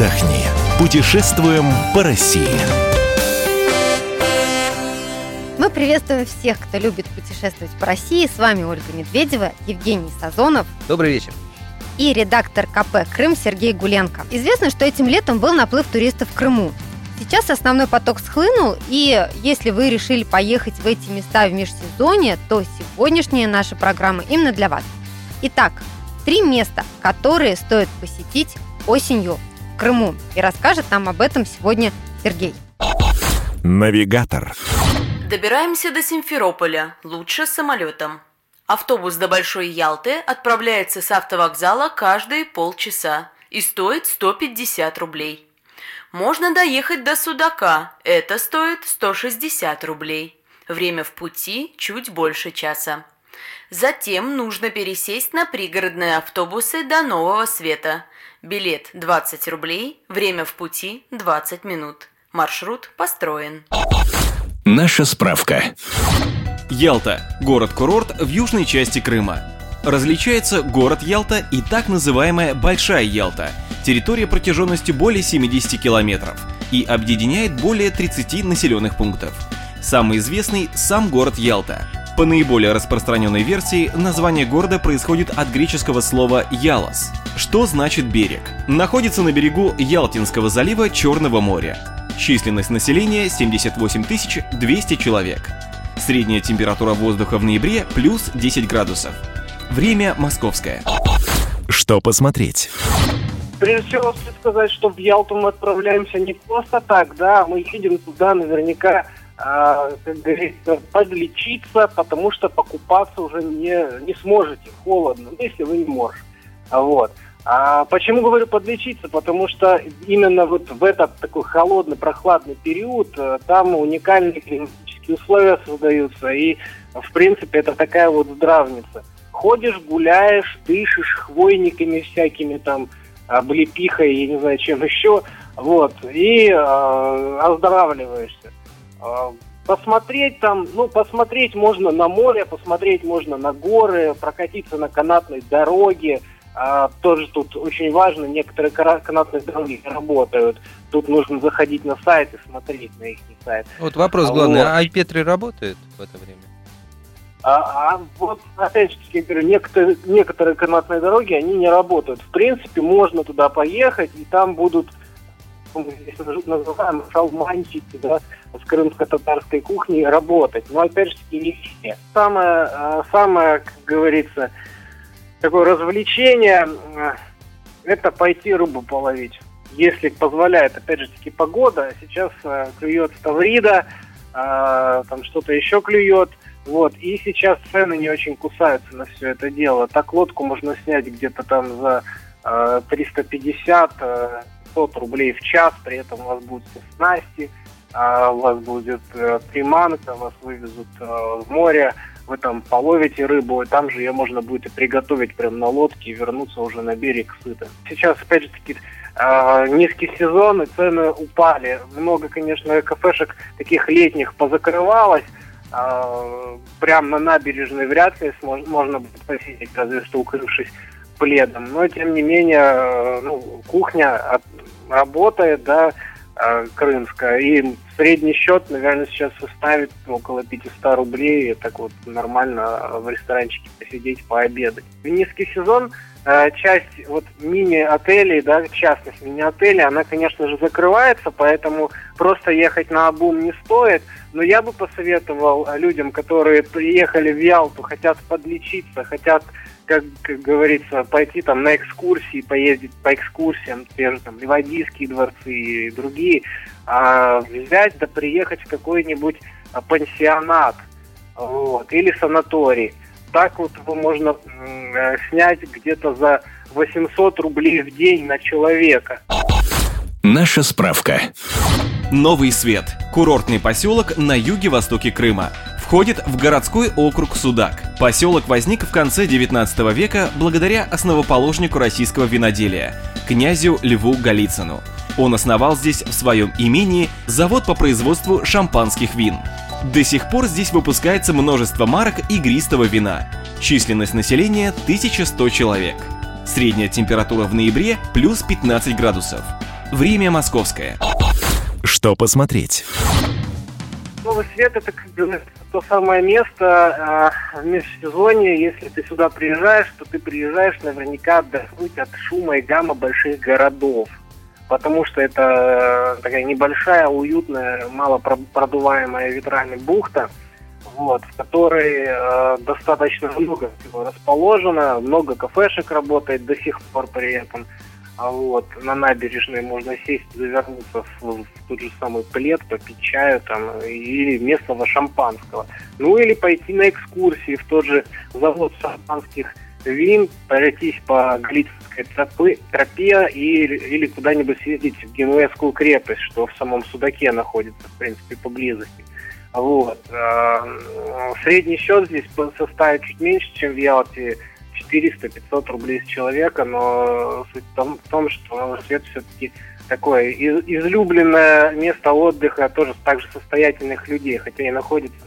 отдохни. Путешествуем по России. Мы приветствуем всех, кто любит путешествовать по России. С вами Ольга Медведева, Евгений Сазонов. Добрый вечер. И редактор КП «Крым» Сергей Гуленко. Известно, что этим летом был наплыв туристов в Крыму. Сейчас основной поток схлынул, и если вы решили поехать в эти места в межсезонье, то сегодняшняя наша программа именно для вас. Итак, три места, которые стоит посетить осенью Крыму. И расскажет нам об этом сегодня Сергей. Навигатор. Добираемся до Симферополя, лучше самолетом. Автобус до Большой Ялты отправляется с автовокзала каждые полчаса и стоит 150 рублей. Можно доехать до Судака, это стоит 160 рублей. Время в пути чуть больше часа. Затем нужно пересесть на пригородные автобусы до Нового Света. Билет 20 рублей, время в пути 20 минут. Маршрут построен. Наша справка. Ялта – город-курорт в южной части Крыма. Различается город Ялта и так называемая Большая Ялта – территория протяженностью более 70 километров и объединяет более 30 населенных пунктов. Самый известный – сам город Ялта. По наиболее распространенной версии, название города происходит от греческого слова «ялос», что значит «берег». Находится на берегу Ялтинского залива Черного моря. Численность населения 78 200 человек. Средняя температура воздуха в ноябре плюс 10 градусов. Время московское. Что посмотреть? Прежде всего, стоит сказать, что в Ялту мы отправляемся не просто так, да, мы едем туда наверняка, а, как говорится, подлечиться, потому что покупаться уже не, не сможете, холодно, ну, если вы не можете. Вот. А почему говорю подлечиться? Потому что именно вот в этот такой холодный, прохладный период э, там уникальные климатические условия создаются, и в принципе это такая вот здравница. Ходишь, гуляешь, дышишь хвойниками всякими там, облепихой, я не знаю, чем еще, вот, и э, оздоравливаешься. Э, посмотреть там, ну, посмотреть можно на море, посмотреть можно на горы, прокатиться на канатной дороге, а, тоже тут очень важно, некоторые канатные дороги работают. Тут нужно заходить на сайт и смотреть на их сайт. Вот вопрос главный, вот. а iPetri работает в это время? А, а вот, опять же, я говорю, некоторые, некоторые канатные дороги, они не работают. В принципе, можно туда поехать, и там будут, называем, шалманчики, да, с крымско-татарской кухней работать. Но, опять же, не все. Самое, а, самое, как говорится, такое развлечение э, это пойти рыбу половить. Если позволяет, опять же таки, погода. Сейчас э, клюет ставрида, э, там что-то еще клюет. Вот. И сейчас цены не очень кусаются на все это дело. Так лодку можно снять где-то там за э, 350 э, 100 рублей в час, при этом у вас будут все снасти, э, у вас будет э, приманка, вас вывезут э, в море, вы там половите рыбу, и там же ее можно будет и приготовить прямо на лодке и вернуться уже на берег сыто. Сейчас, опять же таки, э, низкий сезон, и цены упали. Много, конечно, кафешек таких летних позакрывалось. Э, прямо на набережной вряд ли можно будет посетить, разве что укрывшись пледом. Но, тем не менее, э, ну, кухня от, работает, да, э, крымская. И средний счет, наверное, сейчас составит около 500 рублей. Так вот нормально в ресторанчике посидеть, пообедать. В низкий сезон э, часть вот мини-отелей, да, в частности мини-отелей, она, конечно же, закрывается, поэтому просто ехать на обум не стоит. Но я бы посоветовал людям, которые приехали в Ялту, хотят подлечиться, хотят как, как говорится, пойти там на экскурсии, поездить по экскурсиям, те же там Ливадийские дворцы и другие, а взять да приехать в какой-нибудь а, пансионат вот, или санаторий. Так вот его можно э, снять где-то за 800 рублей в день на человека. Наша справка. Новый Свет – курортный поселок на юге-востоке Крыма входит в городской округ Судак. Поселок возник в конце 19 века благодаря основоположнику российского виноделия, князю Льву Голицыну. Он основал здесь в своем имении завод по производству шампанских вин. До сих пор здесь выпускается множество марок игристого вина. Численность населения 1100 человек. Средняя температура в ноябре плюс 15 градусов. Время московское. Что посмотреть? Новый свет это как бы то самое место э, в межсезонье. Если ты сюда приезжаешь, то ты приезжаешь наверняка отдохнуть от шума и гамма больших городов. Потому что это э, такая небольшая, уютная, мало продуваемая ветрами бухта, вот, в которой э, достаточно много всего расположено, много кафешек работает до сих пор при этом. А вот на набережной можно сесть, завернуться в, в тот же самый плед, попить чаю там, или местного шампанского. Ну или пойти на экскурсии в тот же завод шампанских вин, пройтись по Галицкой тропе или, или куда-нибудь съездить в Генуэзскую крепость, что в самом Судаке находится, в принципе, поблизости. Вот. А, средний счет здесь составит чуть меньше, чем в Ялте, 400-500 рублей с человека, но суть в том, в том что Новый все-таки такое из, излюбленное место отдыха тоже также состоятельных людей, хотя и находится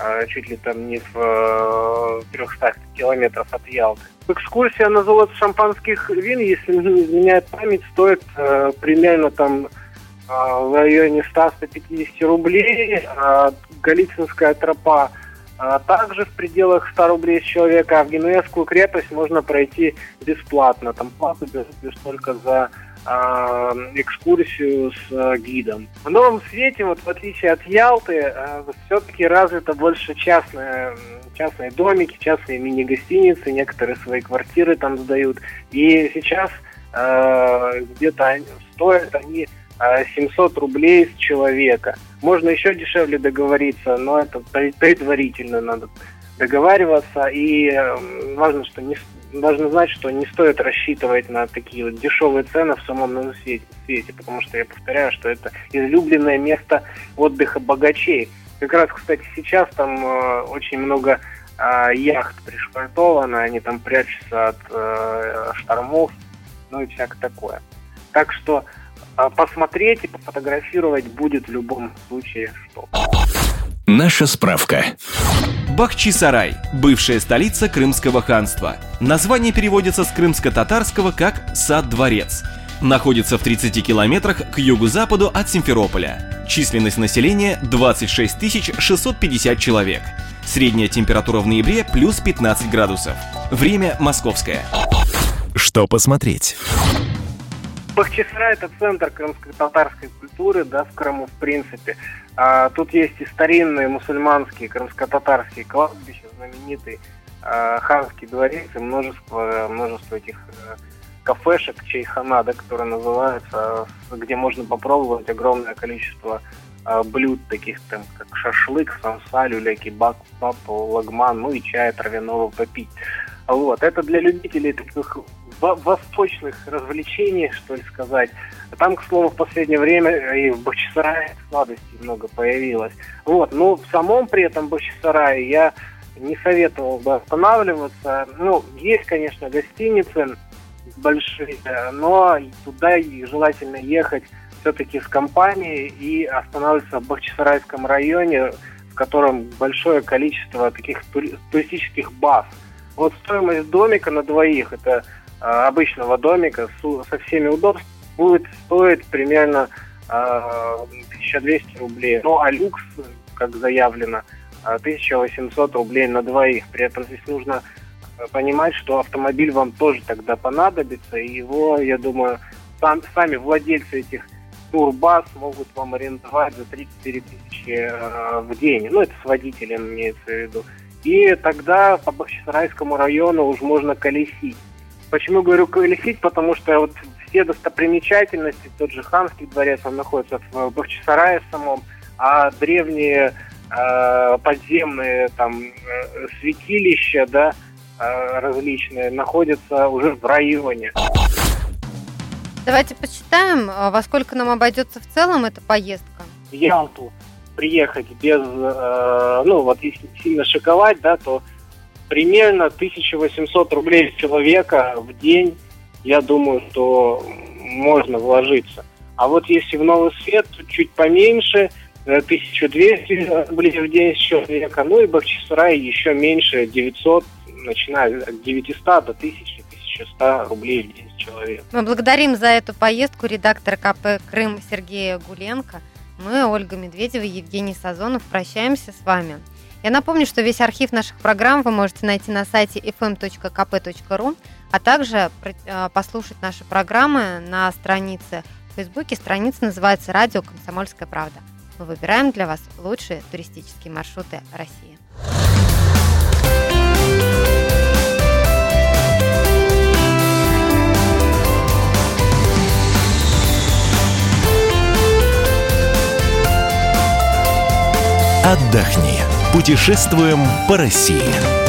э, чуть ли там не в э, 300 километров от Ялты. Экскурсия на завод шампанских вин, если не изменяет память, стоит э, примерно там э, в районе 100-150 рублей. Э, Голицынская тропа – а также в пределах 100 рублей с человека, а в Генуэзскую крепость можно пройти бесплатно. Там плату лишь только за э, экскурсию с э, гидом. В Новом Свете, вот в отличие от Ялты, все-таки развито больше частные, частные домики, частные мини-гостиницы, некоторые свои квартиры там сдают. И сейчас э, где-то стоят они 700 рублей с человека. Можно еще дешевле договориться, но это предварительно надо договариваться. И важно, что не, важно знать, что не стоит рассчитывать на такие вот дешевые цены в самом свете, потому что я повторяю, что это излюбленное место отдыха богачей. Как раз, кстати, сейчас там э, очень много э, яхт пришвартовано, они там прячутся от э, штормов, ну и всякое такое. Так что а посмотреть и пофотографировать будет в любом случае что. Наша справка. Бахчисарай – бывшая столица Крымского ханства. Название переводится с крымско-татарского как «сад-дворец». Находится в 30 километрах к югу-западу от Симферополя. Численность населения – 26 650 человек. Средняя температура в ноябре – плюс 15 градусов. Время московское. Что посмотреть? Бахчисарай это центр крымско-татарской культуры, да, в Крыму в принципе. А, тут есть и старинные мусульманские крымско-татарские кладбища, знаменитый а, ханский дворец и множество, множество этих а, кафешек, чайхана, да, которые называются, где можно попробовать огромное количество а, блюд, таких там, как шашлык, самса, люля, кебаб, лагман, ну и чая травяного попить. Вот. Это для любителей таких восточных развлечений, что ли сказать. Там, к слову, в последнее время и в Бахчисарае сладостей много появилось. Вот, но в самом при этом Бахчисарае я не советовал бы останавливаться. Ну, есть, конечно, гостиницы большие, но туда желательно ехать все-таки с компанией и останавливаться в Бахчисарайском районе, в котором большое количество таких туристических баз. Вот стоимость домика на двоих, это обычного домика со всеми удобствами будет стоить примерно 1200 а, рублей. Ну, а люкс, как заявлено, 1800 а, рублей на двоих. При этом здесь нужно понимать, что автомобиль вам тоже тогда понадобится, и его, я думаю, сам, сами владельцы этих турбаз могут вам арендовать за 34 тысячи в день. Ну, это с водителем имеется в виду. И тогда по Бахчисарайскому району уже можно колесить. Почему говорю колесить? Потому что вот все достопримечательности, тот же Ханский дворец, он находится в Бахчисарае самом, а древние э, подземные там э, святилища, да, э, различные, находятся уже в районе. Давайте посчитаем, а во сколько нам обойдется в целом эта поездка. В Ялту приехать без, э, ну вот если сильно шиковать, да, то примерно 1800 рублей человека в день, я думаю, что можно вложиться. А вот если в новый свет, то чуть поменьше, 1200 рублей в день с человека, ну и Бахчисарай еще меньше, 900, начиная от 900 до 1000, свыше 100 рублей в день с человека. Мы благодарим за эту поездку редактора КП «Крым» Сергея Гуленко. Мы, Ольга Медведева и Евгений Сазонов, прощаемся с вами. Я напомню, что весь архив наших программ вы можете найти на сайте fm.kp.ru, а также э, послушать наши программы на странице в Фейсбуке. Страница называется «Радио Комсомольская правда». Мы выбираем для вас лучшие туристические маршруты России. Отдохни. Путешествуем по России.